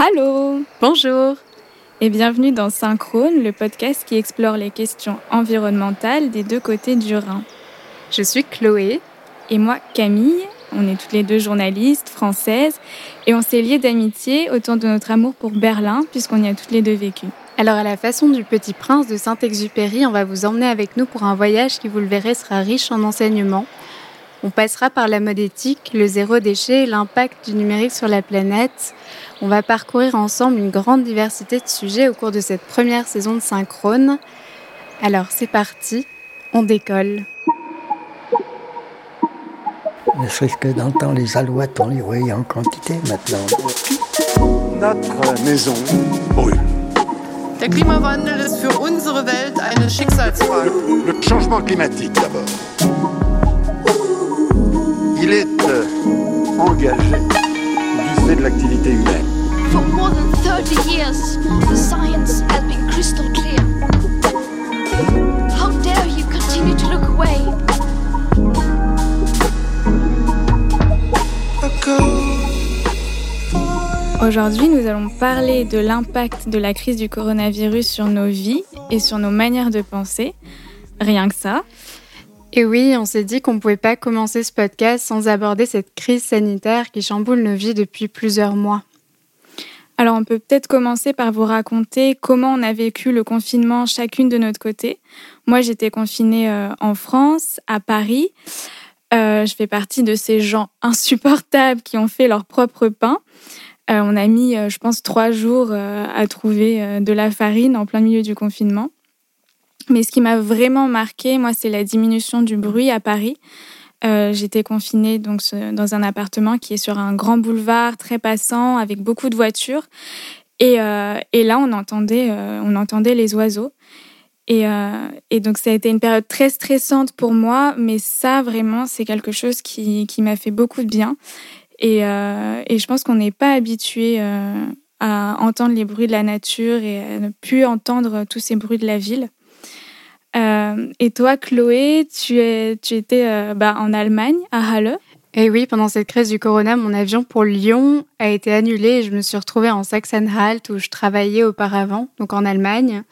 Allô Bonjour et bienvenue dans Synchrone, le podcast qui explore les questions environnementales des deux côtés du Rhin. Je suis Chloé. Et moi, Camille. On est toutes les deux journalistes françaises et on s'est liées d'amitié autour de notre amour pour Berlin puisqu'on y a toutes les deux vécu. Alors à la façon du Petit Prince de Saint-Exupéry, on va vous emmener avec nous pour un voyage qui, vous le verrez, sera riche en enseignements. On passera par la mode éthique, le zéro déchet et l'impact du numérique sur la planète. On va parcourir ensemble une grande diversité de sujets au cours de cette première saison de Synchrone. Alors c'est parti, on décolle. Ne serait-ce que d'entendre les alouettes, on les voyait en quantité maintenant. Notre maison brûle. Der Klimawandel ist für unsere Welt eine Schicksalsfrage. Le changement climatique d'abord. Il est euh, engagé du fait de l'activité humaine. For more than 30 years, the science has been crystal clear. How dare you continue to look away? Aujourd'hui, nous allons parler de l'impact de la crise du coronavirus sur nos vies et sur nos manières de penser. Rien que ça. Et oui, on s'est dit qu'on ne pouvait pas commencer ce podcast sans aborder cette crise sanitaire qui chamboule nos vies depuis plusieurs mois. Alors on peut peut-être commencer par vous raconter comment on a vécu le confinement chacune de notre côté. Moi j'étais confinée euh, en France, à Paris. Euh, je fais partie de ces gens insupportables qui ont fait leur propre pain. Euh, on a mis, je pense, trois jours à trouver de la farine en plein milieu du confinement. Mais ce qui m'a vraiment marqué, moi, c'est la diminution du bruit à Paris. Euh, j'étais confinée donc dans un appartement qui est sur un grand boulevard très passant avec beaucoup de voitures. Et, euh, et là on entendait euh, on entendait les oiseaux. Et, et, donc ça a été une période très stressante pour moi mais ça vraiment c'est quelque chose qui, qui m'a fait beaucoup de bien. Et, et je pense qu'on n'est pas habitué à entendre les bruits de la nature et à ne plus entendre tous ces bruits de la ville euh, et toi, Chloé, tu, es, étais euh, bah, en Allemagne, à Halle. Et oui, pendant cette crise du corona, mon avion pour Lyon a été annulé et je me suis retrouvée en Sachsen-Anhalt où je travaillais auparavant, donc en Allemagne.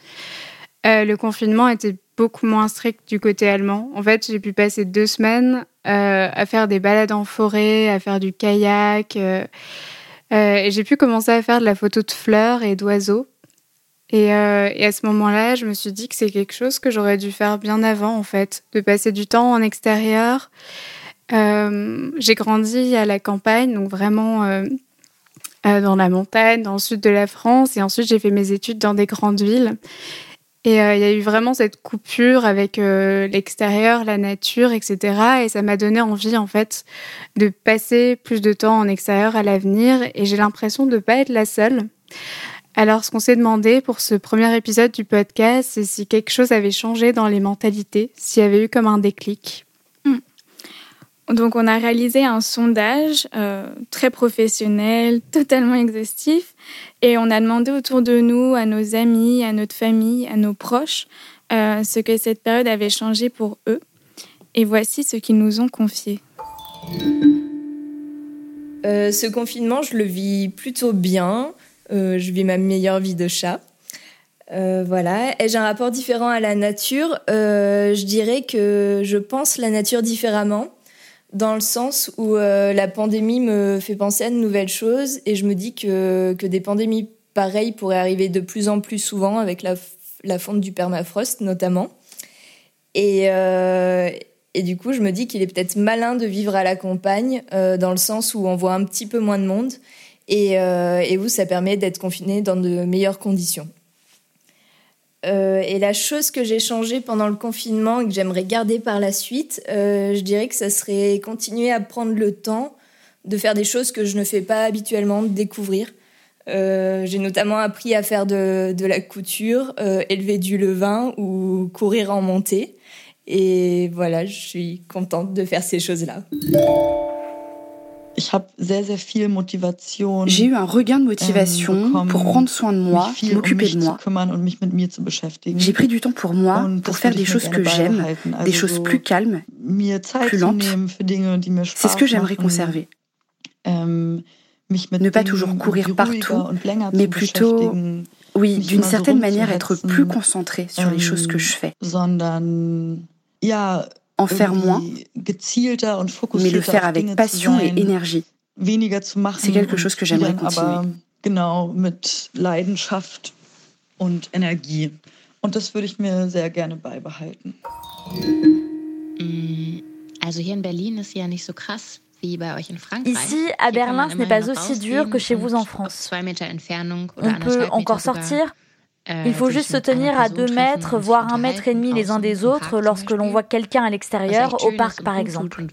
Euh, le confinement était beaucoup moins strict du côté allemand. En fait, j'ai pu passer deux semaines à faire des balades en forêt, à faire du kayak. et j'ai pu commencer à faire de la photo de fleurs et d'oiseaux. Euh, et, à ce moment-là, je me suis dit que c'est quelque chose que j'aurais dû faire bien avant, en fait, de passer du temps en extérieur. Euh, j'ai grandi à la campagne, donc vraiment euh, dans la montagne, dans le sud de la France, et ensuite j'ai fait mes études dans des grandes villes. Et il y a eu vraiment cette coupure avec l'extérieur, la nature, etc. Et ça m'a donné envie, en fait, de passer plus de temps en extérieur à l'avenir. Et j'ai l'impression de ne pas être la seule. Alors, ce qu'on s'est demandé pour ce premier épisode du podcast, c'est si quelque chose avait changé dans les mentalités, s'il y avait eu comme un déclic. Hmm. Donc, on a réalisé un sondage euh, très professionnel, totalement exhaustif, et on a demandé autour de nous, à nos amis, à notre famille, à nos proches, euh, ce que cette période avait changé pour eux. Et voici ce qu'ils nous ont confié. Euh, ce confinement, je le vis plutôt bien. Euh, je vis ma meilleure vie de chat. Euh, voilà. J'ai un rapport différent à la nature? Euh, je dirais que je pense la nature différemment, dans le sens où la pandémie me fait penser à de nouvelles choses et je me dis que, que des pandémies pareilles pourraient arriver de plus en plus souvent avec la, fonte du permafrost notamment. Et du coup, je me dis qu'il est peut-être malin de vivre à la campagne, dans le sens où on voit un petit peu moins de monde et, euh, vous, ça permet d'être confiné dans de meilleures conditions. Euh, et la chose que j'ai changée pendant le confinement et que j'aimerais garder par la suite, euh, je dirais que ça serait continuer à prendre le temps de faire des choses que je ne fais pas habituellement, de découvrir. j'ai notamment appris à faire de la couture, élever du levain ou courir en montée. Et voilà, je suis contente de faire ces choses-là. J'ai eu un regain de motivation ähm, pour prendre soin de moi, m'occuper de moi. J'ai pris du temps pour moi, pour faire des choses que j'aime, des choses plus calmes, plus lentes. C'est ce que j'aimerais conserver. Ähm, Ne pas toujours courir partout, mais plutôt, oui, d'une certaine manière être plus concentré sur les choses que je fais. En faire moins, mais le faire avec passion et énergie. C'est quelque chose que j'aimerais continuer. Genau, mit Leidenschaft und Energie. Und das würde ich mir sehr gerne beibehalten. Mm, also hier in Berlin ist ja nicht so krass. Ici, à Berlin, ce n'est pas aussi dur que chez vous en France. On peut encore sortir. Il faut juste se tenir à deux mètres, voire un mètre et demi les uns des autres lorsque l'on voit quelqu'un à l'extérieur, au parc par exemple.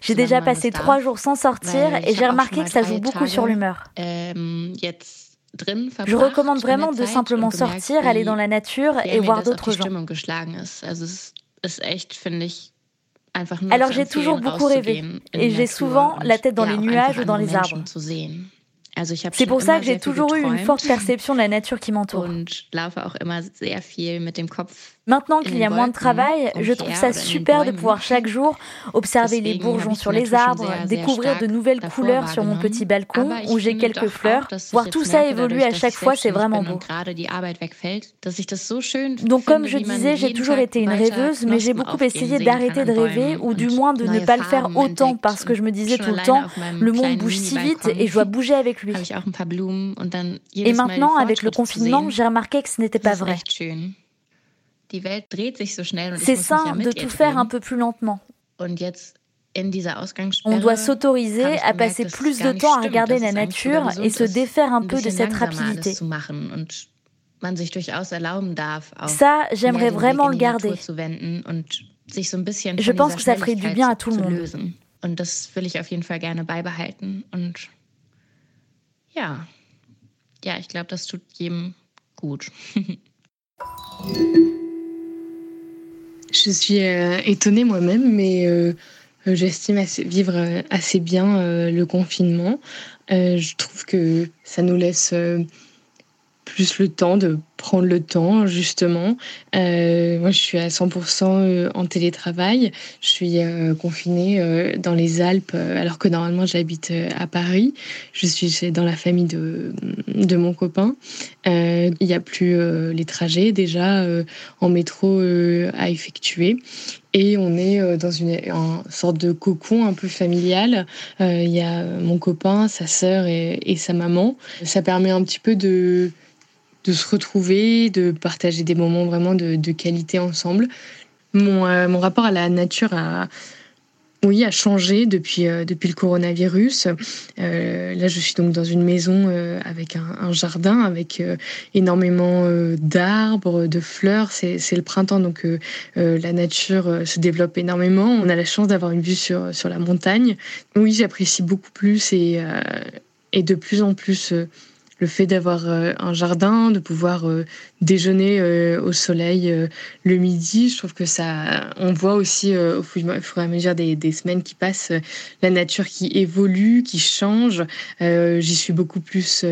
J'ai déjà passé trois jours sans sortir et j'ai remarqué que ça joue beaucoup sur l'humeur. Ähm, Je recommande vraiment de simplement sortir, aller dans la nature et voir d'autres gens. Alors j'ai toujours beaucoup rêvé et j'ai souvent la tête dans les nuages ou dans les arbres. C'est pour ça que j'ai toujours eu une forte perception de la nature qui m'entoure. Maintenant qu'il y a moins de travail, je trouve ça super de pouvoir chaque jour observer les bourgeons sur les arbres, découvrir de nouvelles couleurs sur mon petit balcon où j'ai quelques fleurs. Voir tout ça évoluer à chaque fois, c'est vraiment beau. Donc comme je disais, j'ai toujours été une rêveuse, mais j'ai beaucoup essayé d'arrêter de rêver ou du moins de ne pas le faire autant parce que je me disais tout le temps, le monde bouge si vite et je dois bouger avec lui. Et maintenant, avec le confinement, j'ai remarqué que ce n'était pas vrai. C'est sain de tout faire un peu plus lentement. On doit s'autoriser à passer plus de temps à regarder la nature et se défaire un peu de cette rapidité. Ça, j'aimerais vraiment le garder. Je pense que ça ferait du bien à tout le monde. Je suis euh, étonnée moi-même, mais euh, j'estime vivre euh, assez bien le confinement. je trouve que ça nous laisse plus le temps de prendre le temps, justement. Euh, moi, je suis à 100% euh, en télétravail. Je suis euh, confinée dans les Alpes, alors que normalement, j'habite à Paris. Je suis dans la famille de, de mon copain. Il n'y a plus les trajets, déjà, en métro à effectuer. Et on est dans une, sorte de cocon un peu familial. Il y a mon copain, sa sœur et, et sa maman. Ça permet un petit peu de de se retrouver, de partager des moments vraiment de, qualité ensemble. Mon, euh, mon, rapport à la nature a, oui, a changé depuis, euh, depuis le coronavirus. Euh, là, je suis donc dans une maison avec un, jardin, avec énormément d'arbres, de fleurs. C'est le printemps, donc la nature se développe énormément. On a la chance d'avoir une vue sur, sur la montagne. Oui, j'apprécie beaucoup plus et, et de plus en plus le fait d'avoir euh, un jardin, de pouvoir euh, déjeuner euh, au soleil le midi, je trouve que ça, on voit aussi au fur et à mesure des, des semaines qui passent, la nature qui évolue, qui change. J'y suis beaucoup plus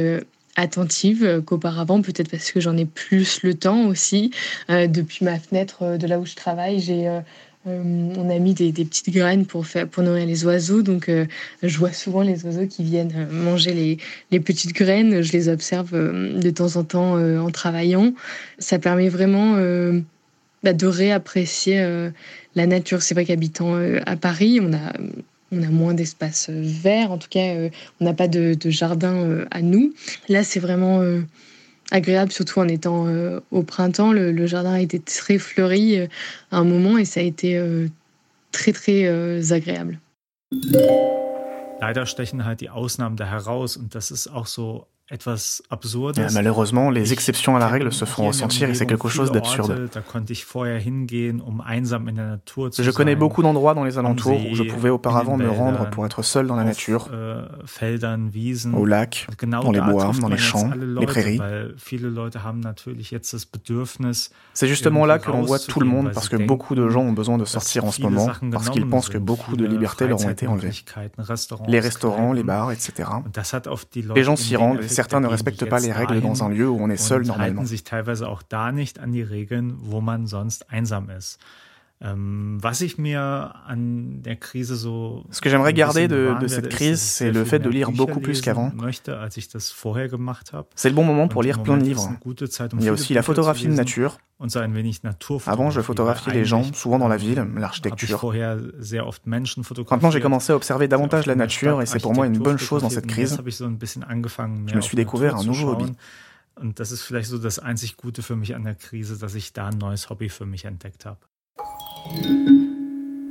attentive qu'auparavant, peut-être parce que j'en ai plus le temps aussi. depuis ma fenêtre de là où je travaille, j'ai on a mis des, petites graines pour, faire, pour nourrir les oiseaux. Donc, euh, je vois souvent les oiseaux qui viennent euh, manger les, petites graines. Je les observe de temps en temps en travaillant. Ça permet vraiment bah, de réapprécier la nature. C'est vrai qu'habitant à Paris, on a moins d'espace vert. En tout cas, on n'a pas de jardin à nous. Là, c'est vraiment agréable, surtout en étant euh, au printemps. Le, jardin a été très fleuri euh, à un moment et ça a été euh, très, très agréable. Leider stechen halt die Ausnahmen da heraus und das ist auch so Malheureusement, les exceptions à la règle se font ressentir et c'est quelque chose d'absurde. Um je connais beaucoup d'endroits dans les alentours où je pouvais auparavant me rendre pour être seul dans la nature, äh, au lac, dans les bois, dans les champs, les prairies. C'est justement là que l'on voit tout le monde parce que beaucoup de gens ont besoin de sortir en ce moment parce qu'ils pensent que beaucoup de libertés leur ont été enlevées. Les restaurants, les bars, etc. Les gens s'y rendent certains ne respectent pas les règles dans un lieu où on est seul normalement. Ce que j'aimerais garder de, de, cette crise, c'est le fait de lire beaucoup plus qu'avant. C'est le bon moment pour lire plein de livres. Il y a aussi la photographie de nature. Avant, je photographiais les gens, souvent dans la ville, l'architecture. Maintenant, j'ai commencé à observer davantage la nature et c'est pour moi une bonne chose dans cette crise. Je me suis découvert un nouveau hobby. Und das ist vielleicht so das einzig Gute für mich an der Krise, dass ich da ein neues Hobby für mich entdeckt habe.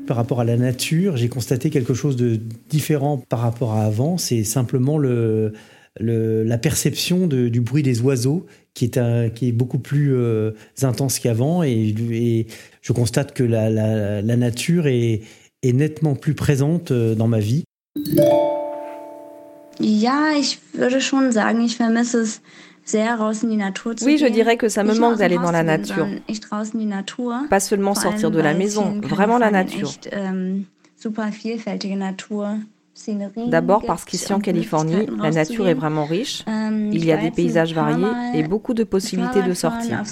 Par rapport à la nature, j'ai constaté quelque chose de différent par rapport à avant. C'est simplement le, la perception du bruit des oiseaux qui est, beaucoup plus euh, intense qu'avant. Et, je constate que la, nature est, nettement plus présente euh, dans ma vie. Oui, je dirais que ça me manque d'aller dans la nature. Pas seulement sortir de la maison, vraiment la nature. Ähm, D'abord parce qu'ici en Californie, la nature est vraiment riche. Ähm, il y a des paysages variés et beaucoup de possibilités de sortir.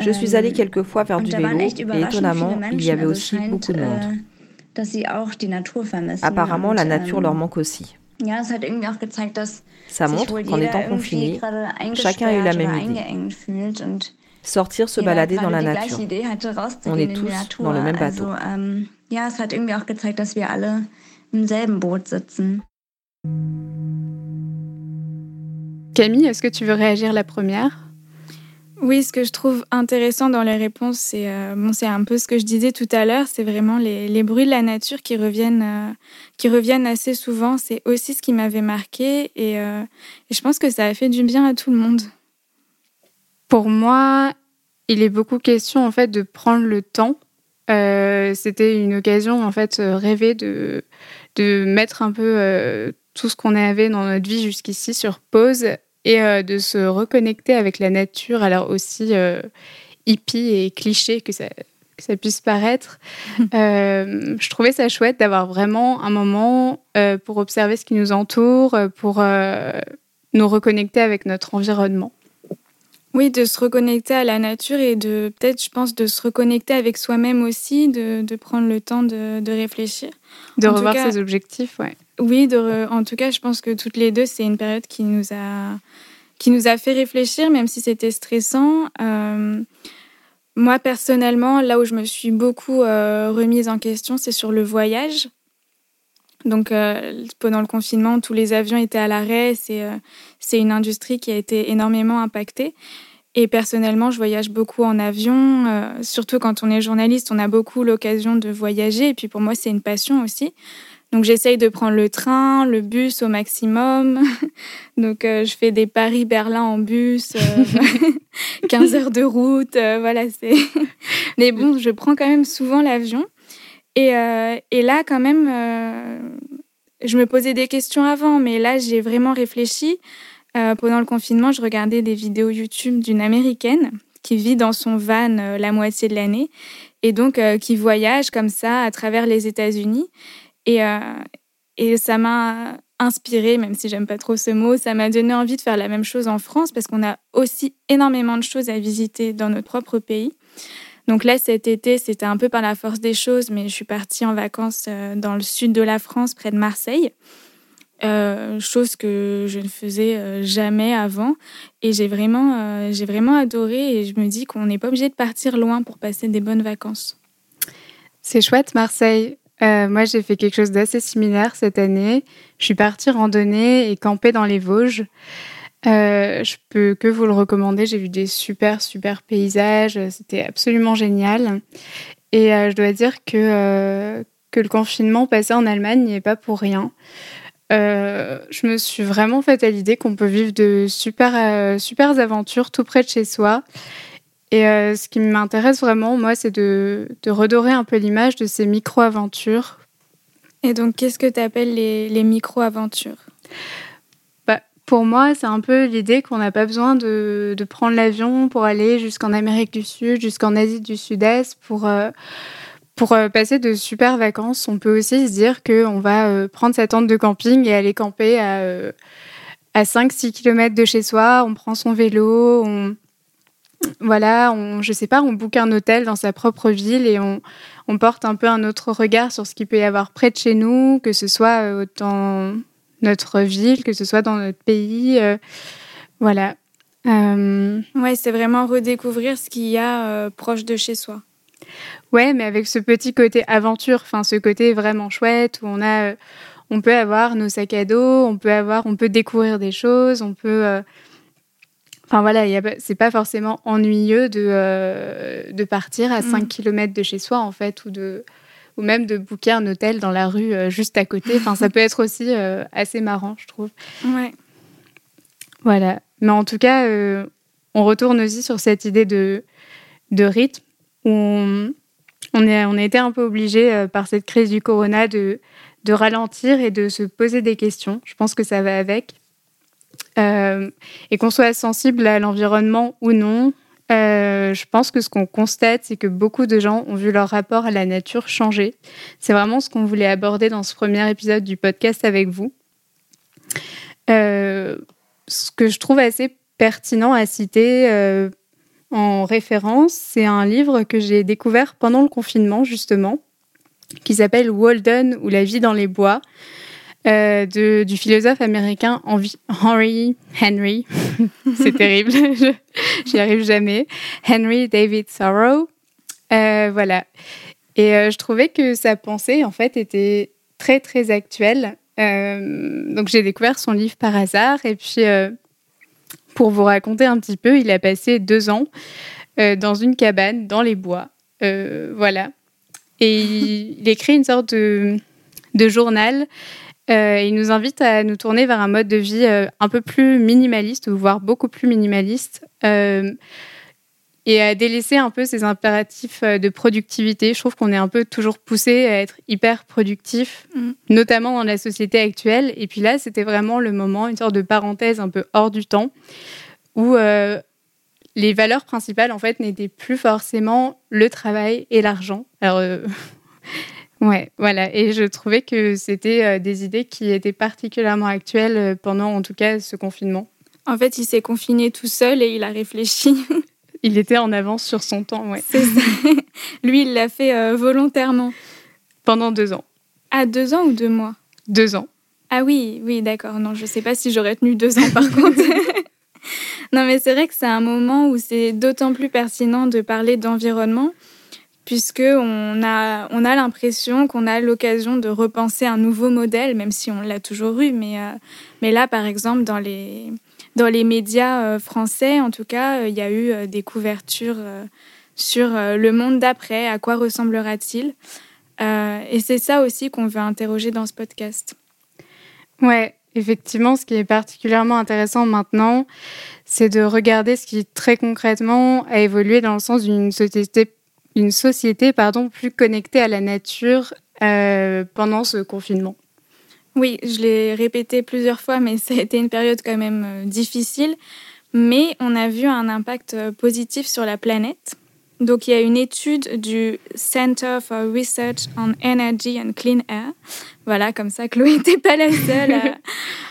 Je suis allée ähm, quelques fois faire du vélo et étonnamment, il y avait aussi beaucoup de monde. Äh, Apparemment, la nature leur manque aussi. Ça montre qu'en étant confiné, chacun a eu la même idée. Sortir se balader dans la nature. On est tous dans le même bateau. Ähm, ja, es hat irgendwie auch gezeigt, dass wir alle im selben Boot sitzen. Camille, est-ce que tu veux réagir la première? Oui, ce que je trouve intéressant dans les réponses, c'est euh, bon, c'est un peu ce que je disais tout à l'heure, c'est vraiment les, bruits de la nature qui reviennent, euh, qui reviennent assez souvent. C'est aussi ce qui m'avait marqué et, euh, et, je pense que ça a fait du bien à tout le monde. Pour moi, il est beaucoup question en fait de prendre le temps. C'était une occasion en fait rêver de de mettre un peu tout ce qu'on avait dans notre vie jusqu'ici sur pause et euh, de se reconnecter avec la nature, alors aussi euh, hippie et cliché que ça, que ça puisse paraître. euh, je trouvais ça chouette d'avoir vraiment un moment euh, pour observer ce qui nous entoure, pour euh, nous reconnecter avec notre environnement. Oui, de se reconnecter à la nature et de peut-être, je pense, de se reconnecter avec soi-même aussi, de, de, prendre le temps de, de réfléchir. De en revoir cas, ses objectifs, ouais. Oui, en tout cas, je pense que toutes les deux, c'est une période qui nous a qui nous a fait réfléchir, même si c'était stressant. Euh, moi, personnellement, là où je me suis beaucoup euh, remise en question, c'est sur le voyage. Donc, euh, pendant le confinement, tous les avions étaient à l'arrêt. C'est une industrie qui a été énormément impactée. Et personnellement, je voyage beaucoup en avion. Surtout quand on est journaliste, on a beaucoup l'occasion de voyager. Et puis pour moi, c'est une passion aussi. Donc j'essaye de prendre le train, le bus au maximum. Donc euh, je fais des Paris-Berlin en bus, euh, 15 heures de route, euh, voilà c'est. Mais bon, je prends quand même souvent l'avion. Et, euh, et, là quand même, je me posais des questions avant, mais là j'ai vraiment réfléchi. pendant le confinement, je regardais des vidéos YouTube d'une américaine qui vit dans son van la moitié de l'année et donc qui voyage comme ça à travers les États-Unis. Et, euh, et ça m'a inspiré, même si j'aime pas trop ce mot, ça m'a donné envie de faire la même chose en France parce qu'on a aussi énormément de choses à visiter dans notre propre pays. Donc là, cet été, c'était un peu par la force des choses, mais je suis partie en vacances euh, dans le sud de la France, près de Marseille. Euh, chose que je ne faisais jamais avant. Et j'ai vraiment, j'ai vraiment adoré et je me dis qu'on n'est pas obligé de partir loin pour passer des bonnes vacances. C'est chouette, Marseille. Euh, moi, j'ai fait quelque chose d'assez similaire cette année. Je suis partie randonner et camper dans les Vosges. Euh, je peux que vous le recommander. J'ai vu des super, super paysages. C'était absolument génial. Et euh, je dois dire que, que le confinement passé en Allemagne n'y est pas pour rien. Je me suis vraiment faite à l'idée qu'on peut vivre de super, super aventures tout près de chez soi et euh, ce qui m'intéresse vraiment, moi, c'est de, de, redorer un peu l'image de ces micro-aventures. Et donc, qu'est-ce que tu appelles les, les micro-aventures? Bah, Pour moi, c'est un peu l'idée qu'on n'a pas besoin de, de prendre l'avion pour aller jusqu'en Amérique du Sud, jusqu'en Asie du Sud-Est, pour, euh, pour euh, passer de super vacances. On peut aussi se dire qu'on va prendre sa tente de camping et aller camper à, à 5-6 km de chez soi. On prend son vélo, on voilà, on, je sais pas, on boucle un hôtel dans sa propre ville et on, on, porte un peu un autre regard sur ce qu'il peut y avoir près de chez nous, que ce soit dans notre ville, que ce soit dans notre pays. voilà. Ouais, c'est vraiment redécouvrir ce qu'il y a proche de chez soi. Ouais, mais avec ce petit côté aventure, enfin ce côté vraiment chouette où on a, on peut avoir nos sacs à dos, on peut avoir, on peut découvrir des choses, on peut Enfin voilà, c'est pas forcément ennuyeux de, euh, de partir à 5 mm. km de chez soi en fait ou de ou même de booker un hôtel dans la rue euh, juste à côté. Enfin, ça peut être aussi euh, assez marrant, je trouve. Ouais. Voilà. Mais en tout cas, on retourne aussi sur cette idée de, de rythme où on, on, est, on a été un peu obligé par cette crise du corona de, de ralentir et de se poser des questions. Je pense que ça va avec. Euh, et qu'on soit sensible à l'environnement ou non, euh, je pense que ce qu'on constate, c'est que beaucoup de gens ont vu leur rapport à la nature changer. C'est vraiment ce qu'on voulait aborder dans ce premier épisode du podcast avec vous. Euh, ce que je trouve assez pertinent à citer en référence, c'est un livre que j'ai découvert pendant le confinement, justement, qui s'appelle Walden ou La vie dans les bois euh, de, du philosophe américain Henry Henry, c'est terrible, j'y arrive jamais, Henry David Thoreau. Euh, voilà. Et euh, je trouvais que sa pensée, en fait, était très, très actuelle. donc, j'ai découvert son livre par hasard. Et puis, pour vous raconter un petit peu, il a passé deux ans dans une cabane, dans les bois. voilà. Et il, il, écrit une sorte de, de journal euh, il nous invite à nous tourner vers un mode de vie euh, un peu plus minimaliste, voire beaucoup plus minimaliste, euh, et à délaisser un peu ces impératifs de productivité. Je trouve qu'on est un peu toujours poussé à être hyper productif, mm. notamment dans la société actuelle. Et puis là, c'était vraiment le moment, une sorte de parenthèse un peu hors du temps, où les valeurs principales, en fait, n'étaient plus forcément le travail et l'argent. Alors, Ouais, voilà. Et je trouvais que c'était euh, des idées qui étaient particulièrement actuelles euh, pendant, en tout cas, ce confinement. En fait, il s'est confiné tout seul et il a réfléchi. il était en avance sur son temps, ouais. C'est ça. Lui, il l'a fait euh, volontairement. Pendant deux ans. Ah, deux ans ou deux mois? Deux ans. Ah oui, oui, d'accord. Non, je ne sais pas si j'aurais tenu deux ans par contre. non, mais c'est vrai que c'est un moment où c'est d'autant plus pertinent de parler d'environnement puisque on a, on a l'impression qu'on a l'occasion de repenser un nouveau modèle, même si on l'a toujours eu. Mais, euh, mais là, par exemple, dans les, dans les médias euh, français, en tout cas, euh, il y a eu des couvertures sur le monde d'après, à quoi ressemblera-t-il Et c'est ça aussi qu'on veut interroger dans ce podcast. Ouais, effectivement, ce qui est particulièrement intéressant maintenant, c'est de regarder ce qui très concrètement a évolué dans le sens d'une société une société pardon, plus connectée à la nature euh, pendant ce confinement. Oui, je l'ai répété plusieurs fois, mais ça a été une période quand même euh, difficile. Mais on a vu un impact euh, positif sur la planète. Donc il y a une étude du Center for Research on Energy and Clean Air. Voilà, comme ça, Chloé n'était pas la seule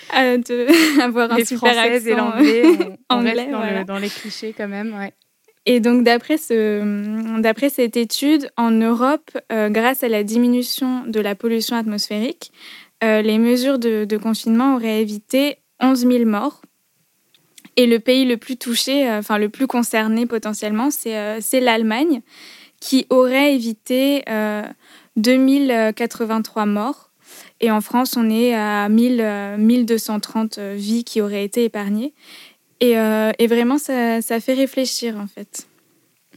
à, avoir un super accent et l'anglais, on, anglais, dans, dans, les clichés quand même. Ouais. Et donc, d'après ce, cette étude, en Europe, euh, grâce à la diminution de la pollution atmosphérique, euh, les mesures de, confinement auraient évité 11 000 morts. Et le pays le plus touché, euh, enfin le plus concerné potentiellement, c'est, c'est l'Allemagne, qui aurait évité 2083 morts. Et en France, on est à 1000, 1230 vies qui auraient été épargnées. Euh, et, vraiment, ça, fait réfléchir, en fait.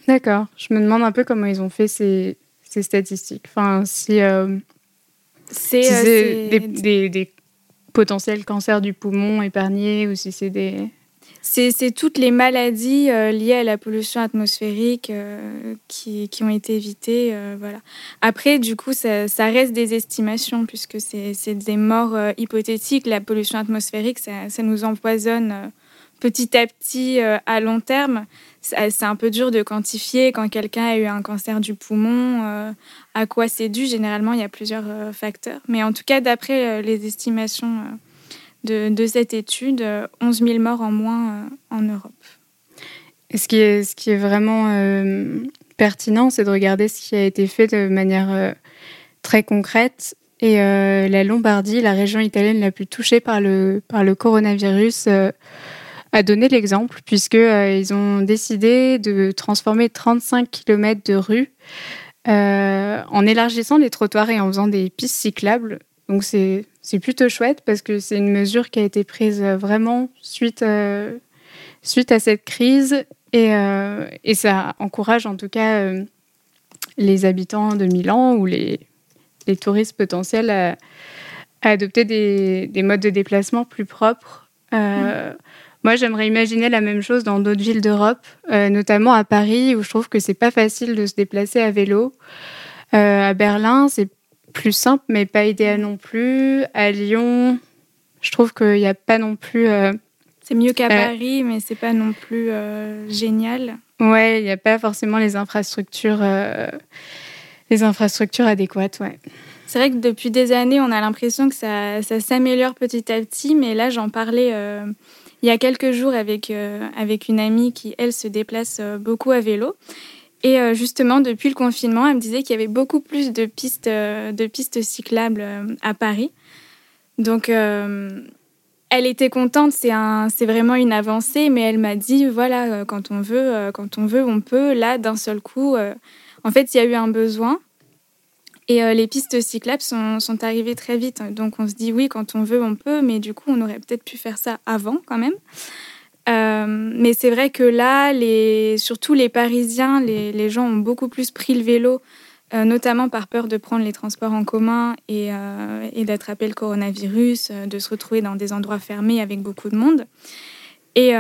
D'accord. Je me demande un peu comment ils ont fait ces, statistiques. Enfin, si, euh, c'est, euh, des, potentiels cancers du poumon épargnés ou si c'est des... C'est, toutes les maladies liées à la pollution atmosphérique qui, ont été évitées. voilà. Après, du coup, ça, reste des estimations puisque c'est, des morts hypothétiques. La pollution atmosphérique, ça, ça nous empoisonne petit à petit euh, à long terme. C'est un peu dur de quantifier quand quelqu'un a eu un cancer du poumon, euh, à quoi c'est dû. Généralement, il y a plusieurs euh, facteurs. Mais en tout cas, d'après les estimations de, cette étude, 11 000 morts en moins en Europe. ce, qui est, ce qui est vraiment pertinent, c'est de regarder ce qui a été fait de manière très concrète. Et la Lombardie, la région italienne la plus touchée par le coronavirus, a donné l'exemple, puisqu'ils ont décidé de transformer 35 km de rues en élargissant les trottoirs et en faisant des pistes cyclables. Donc c'est plutôt chouette parce que c'est une mesure qui a été prise vraiment suite, suite à cette crise et, et, ça encourage en tout cas les habitants de Milan ou les, les touristes potentiels à, adopter des, des, modes de déplacement plus propres. Mmh. Moi, j'aimerais imaginer la même chose dans d'autres villes d'Europe, euh, notamment à Paris, où je trouve que c'est pas facile de se déplacer à vélo. Euh, à Berlin, c'est plus simple, mais pas idéal non plus. À Lyon, je trouve qu'il n'y a pas non plus. Euh, c'est mieux qu'à Paris, mais c'est pas non plus génial. Ouais, il n'y a pas forcément les infrastructures, les infrastructures adéquates, ouais. C'est vrai que depuis des années, on a l'impression que ça, s'améliore petit à petit, mais là, j'en parlais il y a quelques jours avec, euh, avec une amie qui, elle, se déplace euh, beaucoup à vélo. Et euh, justement, depuis le confinement, elle me disait qu'il y avait beaucoup plus de pistes, de pistes cyclables à Paris. Donc, elle était contente, c'est un, vraiment une avancée, mais elle m'a dit, voilà, quand on veut, quand on veut, on peut. Là, d'un seul coup, en fait, il y a eu un besoin. Et euh, les pistes cyclables sont, arrivées très vite. Donc on se dit oui, quand on veut, on peut, mais du coup, on aurait peut-être pu faire ça avant quand même. Euh, mais c'est vrai que là, surtout les Parisiens, les, les, gens ont beaucoup plus pris le vélo, euh, notamment par peur de prendre les transports en commun et, et d'attraper le coronavirus, de se retrouver dans des endroits fermés avec beaucoup de monde. Et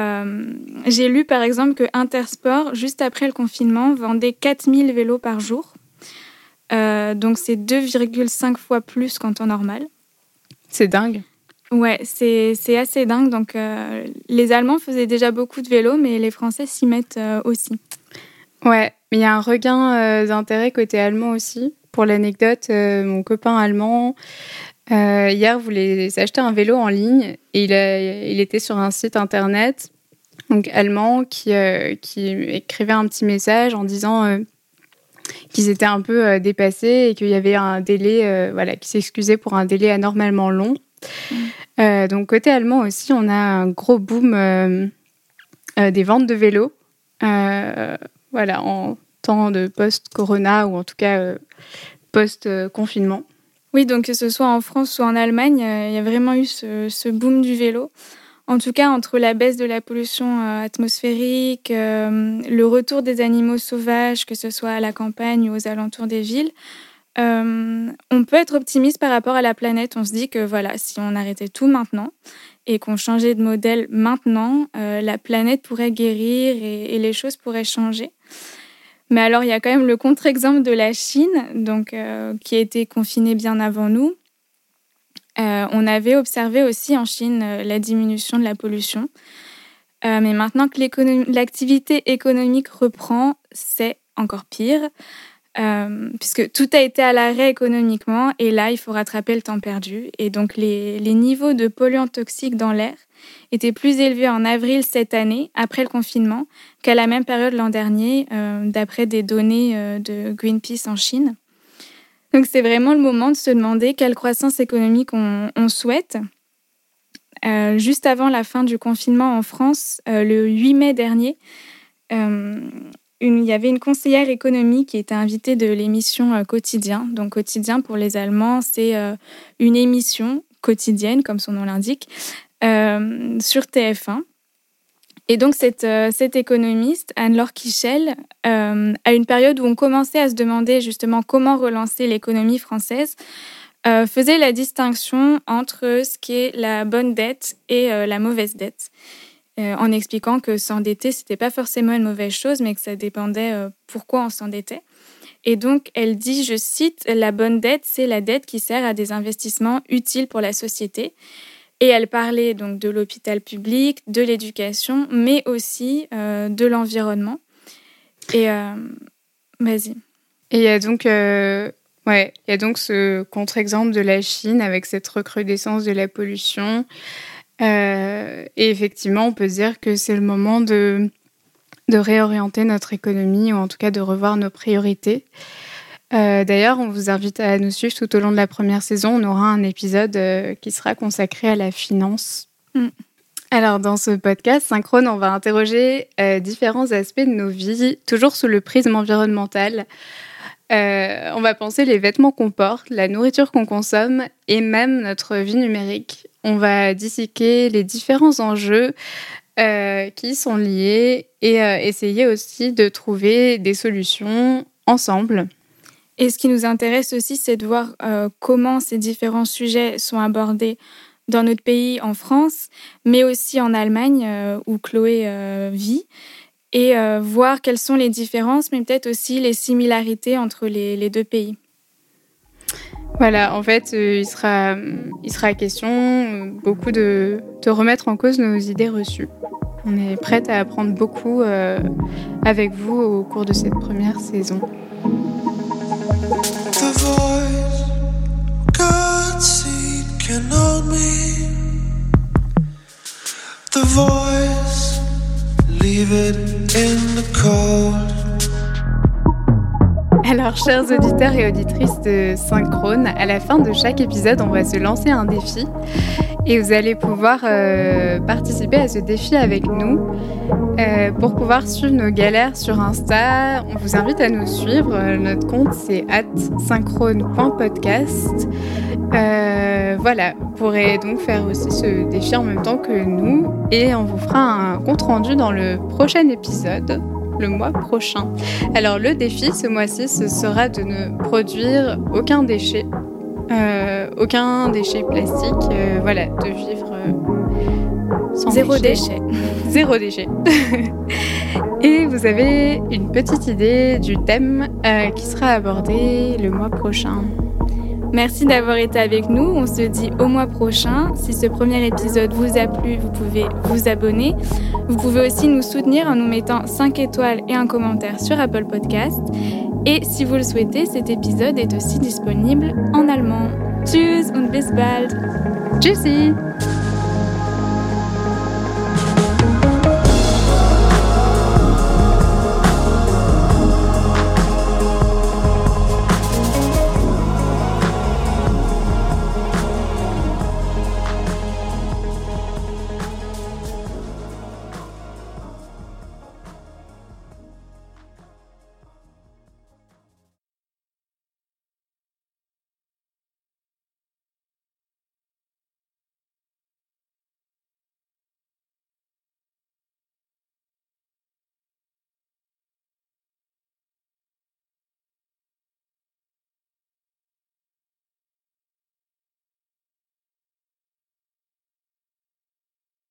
j'ai lu par exemple que Intersport, juste après le confinement, vendait 4000 vélos par jour. Euh, donc c'est 2,5 fois plus qu'en temps normal. C'est dingue. Ouais, c'est assez dingue. Donc euh, les Allemands faisaient déjà beaucoup de vélo, mais les Français s'y mettent euh, aussi. Ouais, mais il y a un regain d'intérêt côté allemand aussi. Pour l'anecdote, mon copain allemand, hier, voulait s'acheter un vélo en ligne et il, il était sur un site internet donc allemand qui, qui écrivait un petit message en disant qu'ils étaient un peu euh, dépassés et qu'il y avait un délai, euh, voilà, qui s'excusait pour un délai anormalement long. Mm. Euh, donc côté allemand aussi, on a un gros boom des ventes de vélos, voilà, en temps de post-corona ou en tout cas post-confinement. Oui, donc que ce soit en France ou en Allemagne, il y a vraiment eu ce, ce boom du vélo. En tout cas, entre la baisse de la pollution euh, atmosphérique, euh, le retour des animaux sauvages, que ce soit à la campagne ou aux alentours des villes, euh, on peut être optimiste par rapport à la planète. On se dit que voilà, si on arrêtait tout maintenant et qu'on changeait de modèle maintenant, la planète pourrait guérir et, les choses pourraient changer. Mais alors, il y a quand même le contre-exemple de la Chine, donc, qui a été confinée bien avant nous euh, on avait observé aussi en Chine euh, la diminution de la pollution. Euh, mais maintenant que l'activité économique reprend, c'est encore pire, puisque tout a été à l'arrêt économiquement, et là, il faut rattraper le temps perdu. Et donc, les, niveaux de polluants toxiques dans l'air étaient plus élevés en avril cette année, après le confinement, qu'à la même période l'an dernier, d'après des données de Greenpeace en Chine. Donc c'est vraiment le moment de se demander quelle croissance économique on, souhaite. Euh, juste avant la fin du confinement en France, euh, le 8 mai dernier, euh, il y avait une conseillère économique qui était invitée de l'émission Quotidien. Donc Quotidien pour les Allemands, c'est une émission quotidienne, comme son nom l'indique, sur TF1 et donc, cette, euh, cette économiste, Anne-Laure Kichel, euh, à une période où on commençait à se demander justement comment relancer l'économie française, euh, faisait la distinction entre ce qui est la bonne dette et la mauvaise dette, en expliquant que s'endetter, c'était pas forcément une mauvaise chose, mais que ça dépendait pourquoi on s'endettait. Et donc, elle dit, je cite, la bonne dette, c'est la dette qui sert à des investissements utiles pour la société. Et elle parlait donc de l'hôpital public, de l'éducation, mais aussi euh, de l'environnement. Et euh, vas-y. Et il y a donc, euh, ouais, il y a donc ce contre-exemple de la Chine avec cette recrudescence de la pollution. et effectivement, on peut dire que c'est le moment de de réorienter notre économie ou en tout cas de revoir nos priorités. Euh, d'ailleurs, on vous invite à nous suivre tout au long de la première saison. On aura un épisode euh, qui sera consacré à la finance. Mm. Alors, dans ce podcast synchrone, on va interroger euh, différents aspects de nos vies, toujours sous le prisme environnemental. on va penser les vêtements qu'on porte, la nourriture qu'on consomme et même notre vie numérique. On va disséquer les différents enjeux qui sont liés et essayer aussi de trouver des solutions ensemble. Et ce qui nous intéresse aussi, c'est de voir euh, comment ces différents sujets sont abordés dans notre pays, en France, mais aussi en Allemagne, euh, où Chloé euh, vit, et voir quelles sont les différences, mais peut-être aussi les similarités entre les, deux pays. Voilà, en fait, il, sera, il sera question beaucoup de, de, remettre en cause nos idées reçues. On est prête à apprendre beaucoup avec vous au cours de cette première saison. Alors, chers auditeurs et auditrices de Synchrone, à la fin de chaque épisode, on va se lancer un défi et vous allez pouvoir euh, participer à ce défi avec nous. Euh, pour pouvoir suivre nos galères sur Insta, on vous invite à nous suivre. Notre compte c'est synchrone.podcast. Euh, voilà, vous pourrez donc faire aussi ce défi en même temps que nous et on vous fera un compte rendu dans le prochain épisode le mois prochain. Alors le défi ce mois-ci, ce sera de ne produire aucun déchet euh, aucun déchet plastique, euh, voilà, de vivre euh, sans Zéro déchet. Zéro déchet. Et vous avez une petite idée du thème qui sera abordé le mois prochain. Merci d'avoir été avec nous. On se dit au mois prochain. Si ce premier épisode vous a plu, vous pouvez vous abonner. Vous pouvez aussi nous soutenir en nous mettant 5 étoiles et un commentaire sur Apple Podcast. Et si vous le souhaitez, cet épisode est aussi disponible en allemand. Tschüss und bis bald. Tschüssi.